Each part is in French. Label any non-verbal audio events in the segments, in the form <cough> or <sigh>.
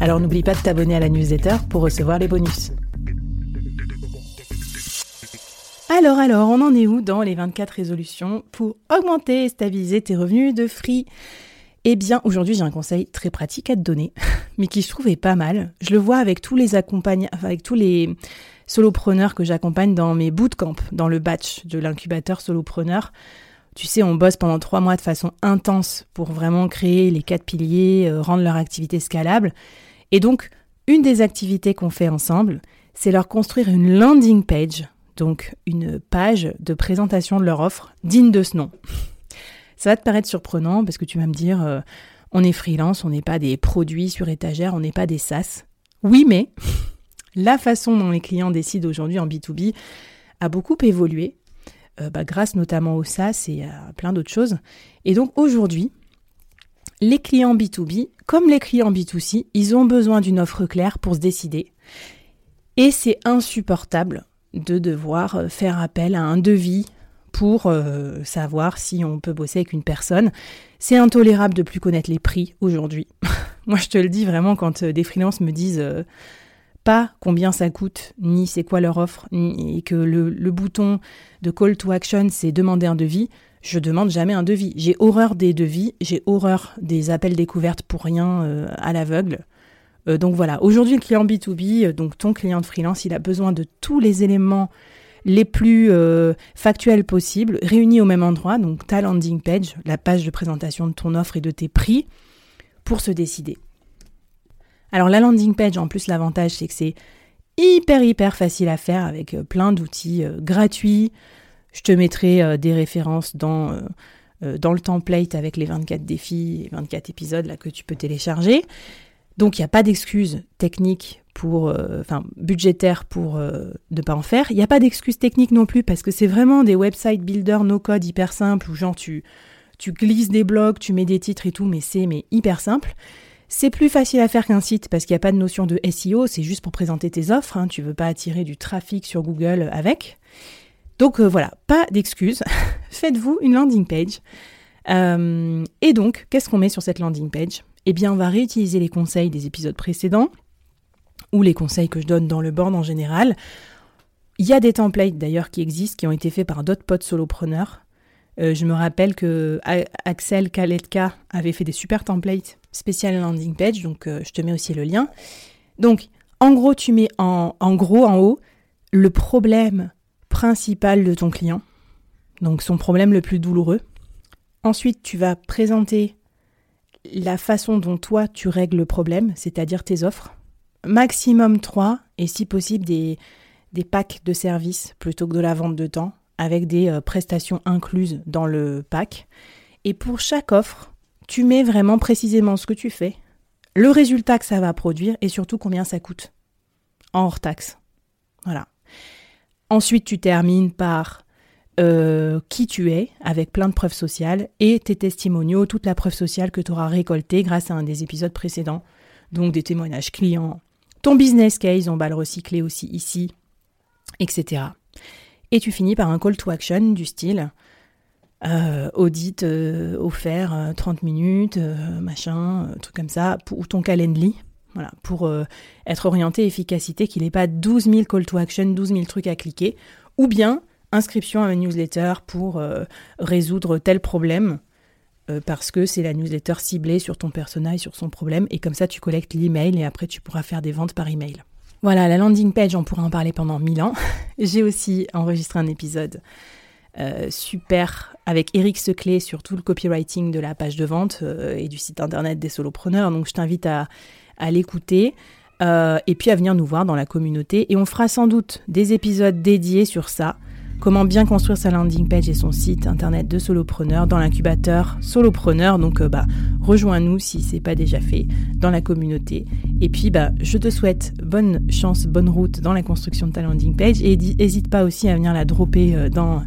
Alors n'oublie pas de t'abonner à la newsletter pour recevoir les bonus. Alors alors, on en est où dans les 24 résolutions pour augmenter et stabiliser tes revenus de free? Eh bien, aujourd'hui, j'ai un conseil très pratique à te donner, <laughs> mais qui je trouve est pas mal. Je le vois avec tous les accompagnants, avec tous les solopreneurs que j'accompagne dans mes bootcamps, dans le batch de l'incubateur solopreneur. Tu sais, on bosse pendant trois mois de façon intense pour vraiment créer les quatre piliers, euh, rendre leur activité scalable. Et donc, une des activités qu'on fait ensemble, c'est leur construire une landing page, donc une page de présentation de leur offre digne de ce nom. Ça va te paraître surprenant parce que tu vas me dire, euh, on est freelance, on n'est pas des produits sur étagère, on n'est pas des SaaS. Oui, mais <laughs> la façon dont les clients décident aujourd'hui en B2B a beaucoup évolué, euh, bah, grâce notamment au SaaS et à plein d'autres choses. Et donc aujourd'hui, les clients B2B, comme les clients B2C, ils ont besoin d'une offre claire pour se décider. Et c'est insupportable de devoir euh, faire appel à un devis pour euh, savoir si on peut bosser avec une personne. C'est intolérable de plus connaître les prix aujourd'hui. <laughs> Moi, je te le dis vraiment quand euh, des freelances me disent pas combien ça coûte, ni c'est quoi leur offre, ni, et que le, le bouton de call to action, c'est demander un devis je demande jamais un devis. J'ai horreur des devis, j'ai horreur des appels découvertes pour rien euh, à l'aveugle. Euh, donc voilà, aujourd'hui le client B2B, euh, donc ton client de freelance, il a besoin de tous les éléments les plus factuels possibles, réunis au même endroit, donc ta landing page, la page de présentation de ton offre et de tes prix, pour se décider. Alors la landing page, en plus l'avantage, c'est que c'est hyper hyper facile à faire avec plein d'outils gratuits, je te mettrai euh, des références dans, euh, euh, dans le template avec les 24 défis et 24 épisodes là, que tu peux télécharger. Donc il n'y a pas d'excuse technique pour, enfin budgétaire pour ne pas en faire. Il n'y a pas d'excuse technique non plus parce que c'est vraiment des website builders no code hyper simples où genre tu, tu glisses des blogs, tu mets des titres et tout, mais c'est mais hyper simple. C'est plus facile à faire qu'un site parce qu'il n'y a pas de notion de SEO, c'est juste pour présenter tes offres. Hein, tu veux pas attirer du trafic sur Google avec. Donc euh, voilà, pas d'excuses. <laughs> Faites-vous une landing page. Euh, et donc, qu'est-ce qu'on met sur cette landing page? Eh bien, on va réutiliser les conseils des épisodes précédents ou les conseils que je donne dans le board en général. Il y a des templates d'ailleurs qui existent, qui ont été faits par d'autres potes solopreneurs. Euh, je me rappelle que Axel Kaletka avait fait des super templates spéciales landing page, donc je te mets aussi le lien. Donc, en gros, tu mets en gros, en haut, le problème principal de ton client, donc son problème le plus douloureux. Ensuite, tu vas présenter la façon dont toi tu règles le problème, c'est-à-dire tes offres. Maximum 3 et si possible des, des packs de services plutôt que de la vente de temps avec des euh, prestations incluses dans le pack. Et pour chaque offre, tu mets vraiment précisément ce que tu fais, le résultat que ça va produire et surtout combien ça coûte en hors taxe. Voilà. Ensuite, tu termines par euh, qui tu es, avec plein de preuves sociales, et tes testimoniaux, toute la preuve sociale que tu auras récoltée grâce à un des épisodes précédents. Donc des témoignages clients, ton business case, on va le recycler aussi ici, etc. Et tu finis par un call to action du style euh, audit euh, offert 30 minutes, machin, truc comme ça, ou ton calendly voilà, pour euh, être orienté efficacité, qu'il n'ait pas 12 000 call to action, 12 000 trucs à cliquer, ou bien inscription à une newsletter pour euh, résoudre tel problème, euh, parce que c'est la newsletter ciblée sur ton personnage, sur son problème, et comme ça tu collectes l'email et après tu pourras faire des ventes par email. Voilà, la landing page, on pourra en parler pendant mille ans. <laughs> J'ai aussi enregistré un épisode super avec Eric Seclé sur tout le copywriting de la page de vente et du site internet des solopreneurs. Donc je t'invite à, l'écouter euh, et puis à venir nous voir dans la communauté. Et on fera sans doute des épisodes dédiés sur ça. Comment bien construire sa landing page et son site internet de solopreneur dans l'incubateur solopreneur. Donc bah rejoins-nous si c'est pas déjà fait dans la communauté. Et puis bah je te souhaite bonne chance, bonne route dans la construction de ta landing page et n'hésite pas aussi à venir la dropper dans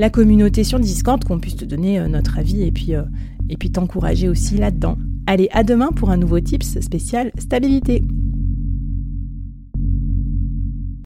la communauté sur Discord, qu'on puisse te donner euh, notre avis et euh, et puis t'encourager aussi là-dedans. Allez, à demain pour un nouveau tips spécial stabilité.